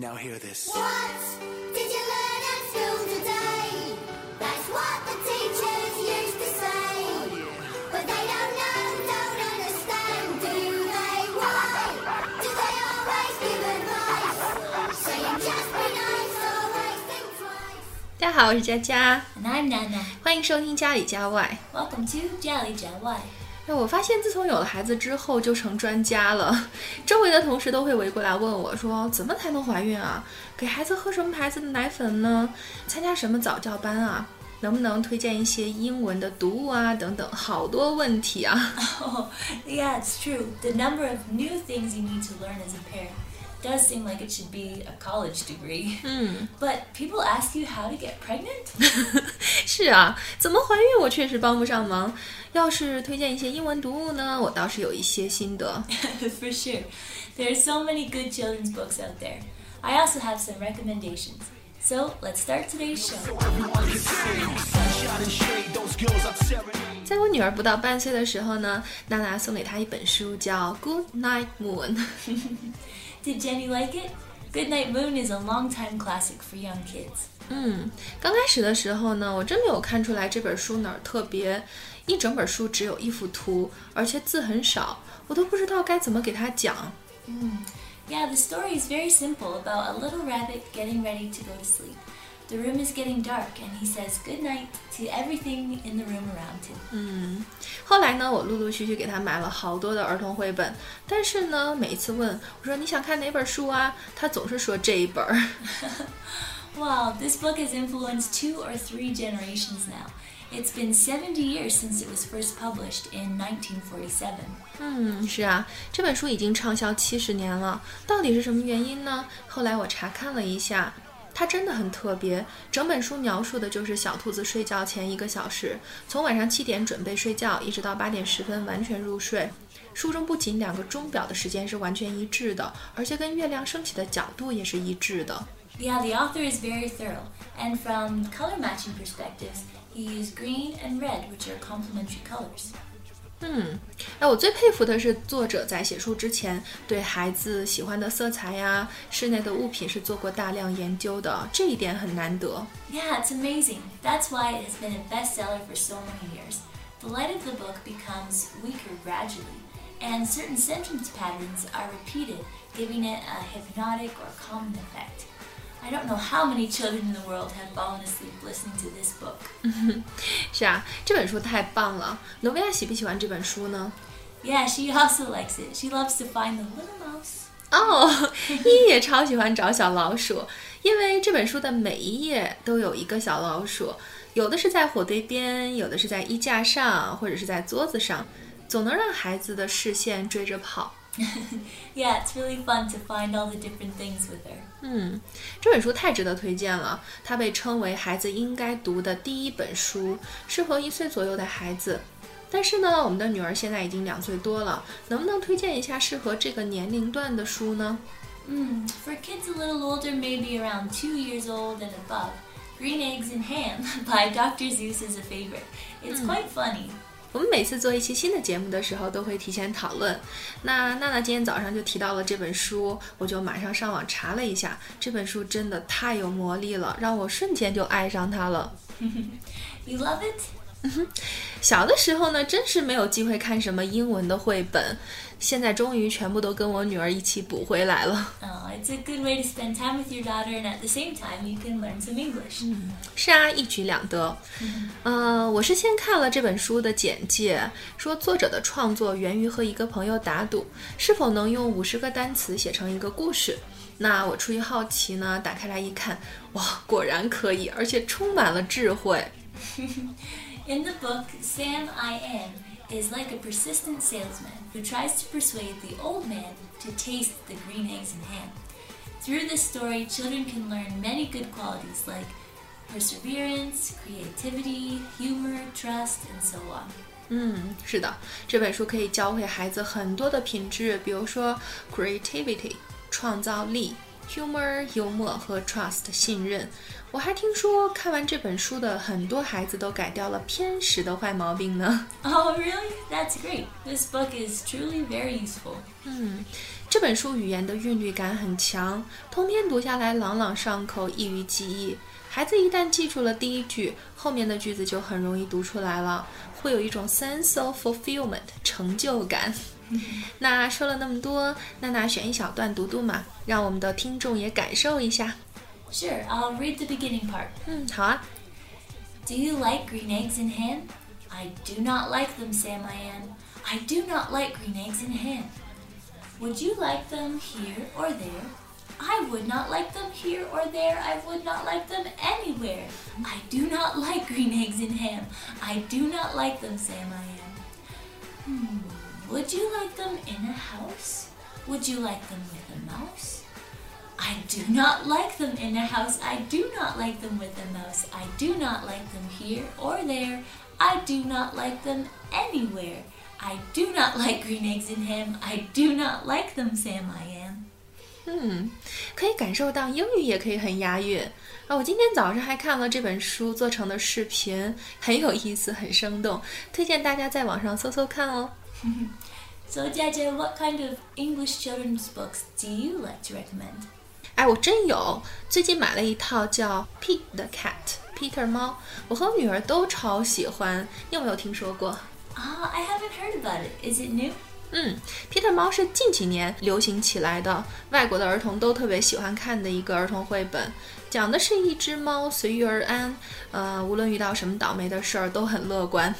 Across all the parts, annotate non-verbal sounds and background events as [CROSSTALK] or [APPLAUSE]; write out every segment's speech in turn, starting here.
Now hear this. What did you learn at school today? That's what the teachers used to say. But they don't know, don't understand, do they? Why do they always give advice? Saying just be nice, always think twice. 大家好，我是佳佳，And I'm Nana. 欢迎收听家里家外。Welcome to Jelly. 哎，我发现自从有了孩子之后，就成专家了。周围的同事都会围过来问我说：“怎么才能怀孕啊？给孩子喝什么牌子的奶粉呢？参加什么早教班啊？能不能推荐一些英文的读物啊？等等，好多问题啊！[LAUGHS] Oh, yeah, it's true. The number of new things you need to learn as a parent does seem like it should be a college degree. [LAUGHS] But people ask you how to get pregnant? [LAUGHS] 是啊，怎么怀孕我确实帮不上忙。要是推荐一些英文读物呢，我倒是有一些心得。 For [LAUGHS] sure. There are so many good children's books out there. I also have some recommendations. So let's start today's show. 在我女儿不到半岁的时候呢，娜娜送给她一本书，叫《Good Night Moon》。 Did [LAUGHS] Jenny like it? Goodnight Moon is a longtime classic for young kids. 嗯，刚开始的时候呢，我真没有看出来这本书哪儿特别。一整本书只有一幅图，而且字很少，我都不知道该怎么给她讲。 Yeah, the story is very simple about a little rabbit getting ready to go to sleep. The room is getting dark, and he says good night to everything in the room around him. 后来呢，我陆陆续续给她买了好多的儿童绘本，但是呢，每一次问我说你想看哪本书啊，她总是说这一本儿。 Wow, [LAUGHS] this book has influenced two or three generations now. It's been 70 years since it was first published in 1947. 嗯，是啊，这本书已经畅销七十年了，到底是什么原因呢？后来我查看了一下，它真的很特别。整本书描述的就是小兔子睡觉前一个小时，从晚上七点准备睡觉，一直到八点十分完全入睡。书中不仅两个钟表的时间是完全一致的，而且跟月亮升起的角度也是一致的。 Yeah, the author is very thorough, and from color matching perspectives, he used green and red, which are complementary colors. 嗯，哎，我最佩服的是作者在写书之前对孩子喜欢的色彩呀、室内的物品是做过大量研究的，这一点很难得。 Yeah, it's amazing. That's why it has been a bestseller for so many years. The light of the book becomes weaker gradually, and certain sentence patterns are repeated, giving it a hypnotic or calming effect. I don't know how many children in the world have fallen asleep listening to this book. 是啊，这本书太棒了。挪威亚喜不喜欢这本书呢？Yeah, she also likes it. She loves to find the little mouse. 哦，依依也超喜欢找小老鼠，因为这本书的每一页都有一个小老鼠，有的是在火堆边，有的是在衣架上，或者是在桌子上，总能让孩子的视线追着跑。[LAUGHS] yeah, it's really fun to find all the different things with her. 嗯，这本书太值得推荐了。它被称为孩子应该读的第一本书，适合一岁左右的孩子。但是呢，我们的女儿现在已经两岁多了，能不能推荐一下适合这个年龄段的书呢？嗯，For hmm, kids a little older, maybe around two years old and above, Green Eggs and Ham [LAUGHS] by Dr. Seuss is a favorite. It's hmm. quite funny. 我们每次做一期新的节目的时候，都会提前讨论。那娜娜今天早上就提到了这本书，我就马上上网查了一下，这本书真的太有魔力了，让我瞬间就爱上它了。[LAUGHS] You love it? 小的时候呢，真是没有机会看什么英文的绘本，现在终于全部都跟我女儿一起补回来了。Oh, it's a good way to spend time with your daughter, and at the same time, you can learn some English. 是啊，一举两得。呃，我是先看了这本书的简介，说作者的创作源于和一个朋友打赌，是否能用五十个单词写成一个故事。那我出于好奇呢，打开来一看，哇，果然可以，而且充满了智慧。[LAUGHS] In the book, Sam I Am is like a persistent salesman who tries to persuade the old man to taste the green eggs and ham. Through this story, children can learn many good qualities like perseverance, creativity, humor, trust, and so on. 嗯，是的，这本书可以教会孩子很多的品质，比如说 creativity 创造力 humor 幽默和 trust 信任。我还听说看完这本书的很多孩子都改掉了偏食的坏毛病呢。[LAUGHS] Oh, really? That's great. This book is truly very useful. 嗯，这本书语言的韵律感很强，通篇读下来朗朗上口，易于记忆。孩子一旦记住了第一句，后面的句子就很容易读出来了，会有一种 sense of fulfillment 成就感。[LAUGHS] 那说了那么多，娜娜选一小段读读嘛，让我们的听众也感受一下。 Sure, I'll read the beginning part. 嗯，好啊。 Do you like green eggs and ham? I do not like them, Sam I am. I do not like green eggs and ham. Would you like them here or there? I would not like them here or there. I would not like them anywhere. I do not like [LAUGHS] green eggs and ham. I do not like them, Sam I am. Hmm. Would you like them in a house? Would you like them with a mouse? I do not like them in a house. I do not like them with a mouse. I do not like them here or there. I do not like them anywhere. I do not like [LAUGHS] green eggs and ham. I do not like them, Sam I am. 嗯，可以感受到英语也可以很押韵啊！我今天早上还看了这本书做成的视频，很有意思，很生动，推荐大家在网上搜搜看哦。 [LAUGHS] So, Jaja, what kind of English children's books do you like to recommend? 哎，我真有，最近买了一套叫《Pete the Cat》Peter 猫，我和我女儿都超喜欢。你有没有听说过？ Ah, I haven't heard about it. Is it new? 嗯，Peter 猫是近几年流行起来的，外国的儿童都特别喜欢看的一个儿童绘本，讲的是一只猫随遇而安，呃，无论遇到什么倒霉的事儿都很乐观。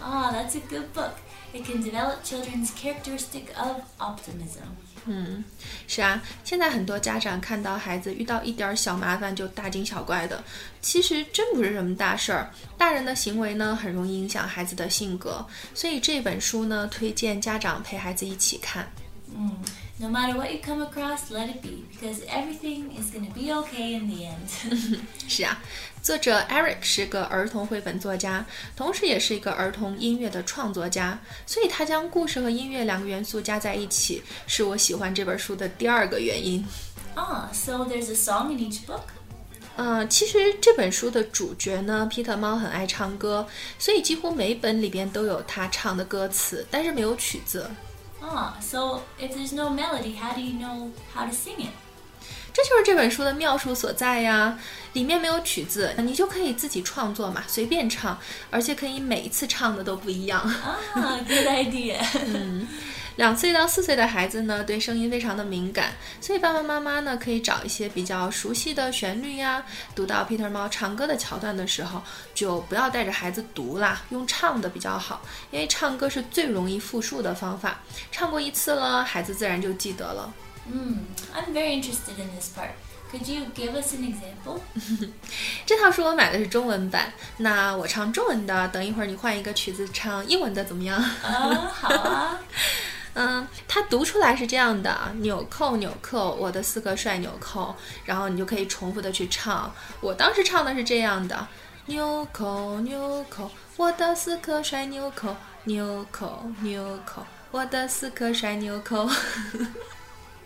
Ah, that's a good book. It can develop children's characteristic of optimism. 嗯，是啊，现在很多家长看到孩子遇到一点儿小麻烦就大惊小怪的，其实真不是什么大事儿。大人的行为呢，很容易影响孩子的性格，所以这本书呢，推荐家长陪孩子一起看。Mm. No matter what you come across, let it be, because everything is going to be okay in the end. [LAUGHS] 是啊，作者 Eric 是个儿童绘本作家，同时也是一个儿童音乐的创作家，所以他将故事和音乐两个元素加在一起，是我喜欢这本书的第二个原因。 ah, so there's a song in each book? 呃，其实这本书的主角呢，皮特猫很爱唱歌，所以几乎每本里边都有他唱的歌词，但是没有曲子。 Ah, so if there's no melody, how do you know how to sing it? 这就是这本书的妙处所在呀！里面没有曲子，你就可以自己创作嘛，随便唱，而且可以每一次唱的都不一样。 Ah, good idea. [LAUGHS] [LAUGHS] 两岁到四岁的孩子呢，对声音非常的敏感，所以爸爸妈妈呢可以找一些比较熟悉的旋律呀。读到 Peter 猫唱歌的桥段的时候，就不要带着孩子读啦，用唱的比较好，因为唱歌是最容易复述的方法。唱过一次了，孩子自然就记得了。嗯、mm,，I'm very interested in this part. Could you give us an example? [LAUGHS] 这套书我买的是中文版，那我唱中文的，等一会儿你换一个曲子唱英文的怎么样？Ah, 好啊。[LAUGHS] 嗯，它读出来是这样的：纽扣纽扣，我的四颗帅纽扣。然后你就可以重复的去唱。我当时唱的是这样的：纽扣纽扣，我的四颗帅纽扣，纽扣纽扣，我的四颗帅纽扣。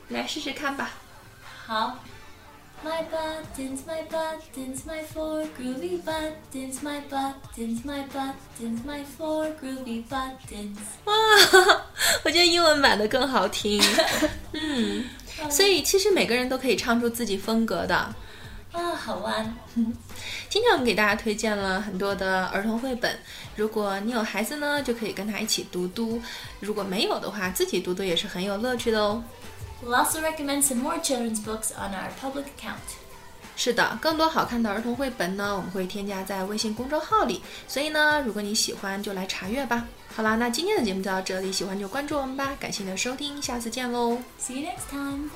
来试试看吧。好。My buttons, my buttons, my four groovy buttons, my buttons, my buttons, my four groovy buttons. 哇，[LAUGHS] 我觉得英文版的更好听。[LAUGHS] 嗯，所以其实每个人都可以唱出自己风格的。啊，好玩。今天我们给大家推荐了很多的儿童绘本，如果你有孩子呢，就可以跟他一起读读；如果没有的话，自己读读也是很有乐趣的哦。We'll also recommend some more children's books on our public account. 是的，更多好看的儿童绘本呢，我们会添加在微信公众号里，所以呢，如果你喜欢，就来查阅吧。好啦，那今天的节目就到这里，喜欢就关注我们吧，感谢你的收听，下次见喽。See you next time.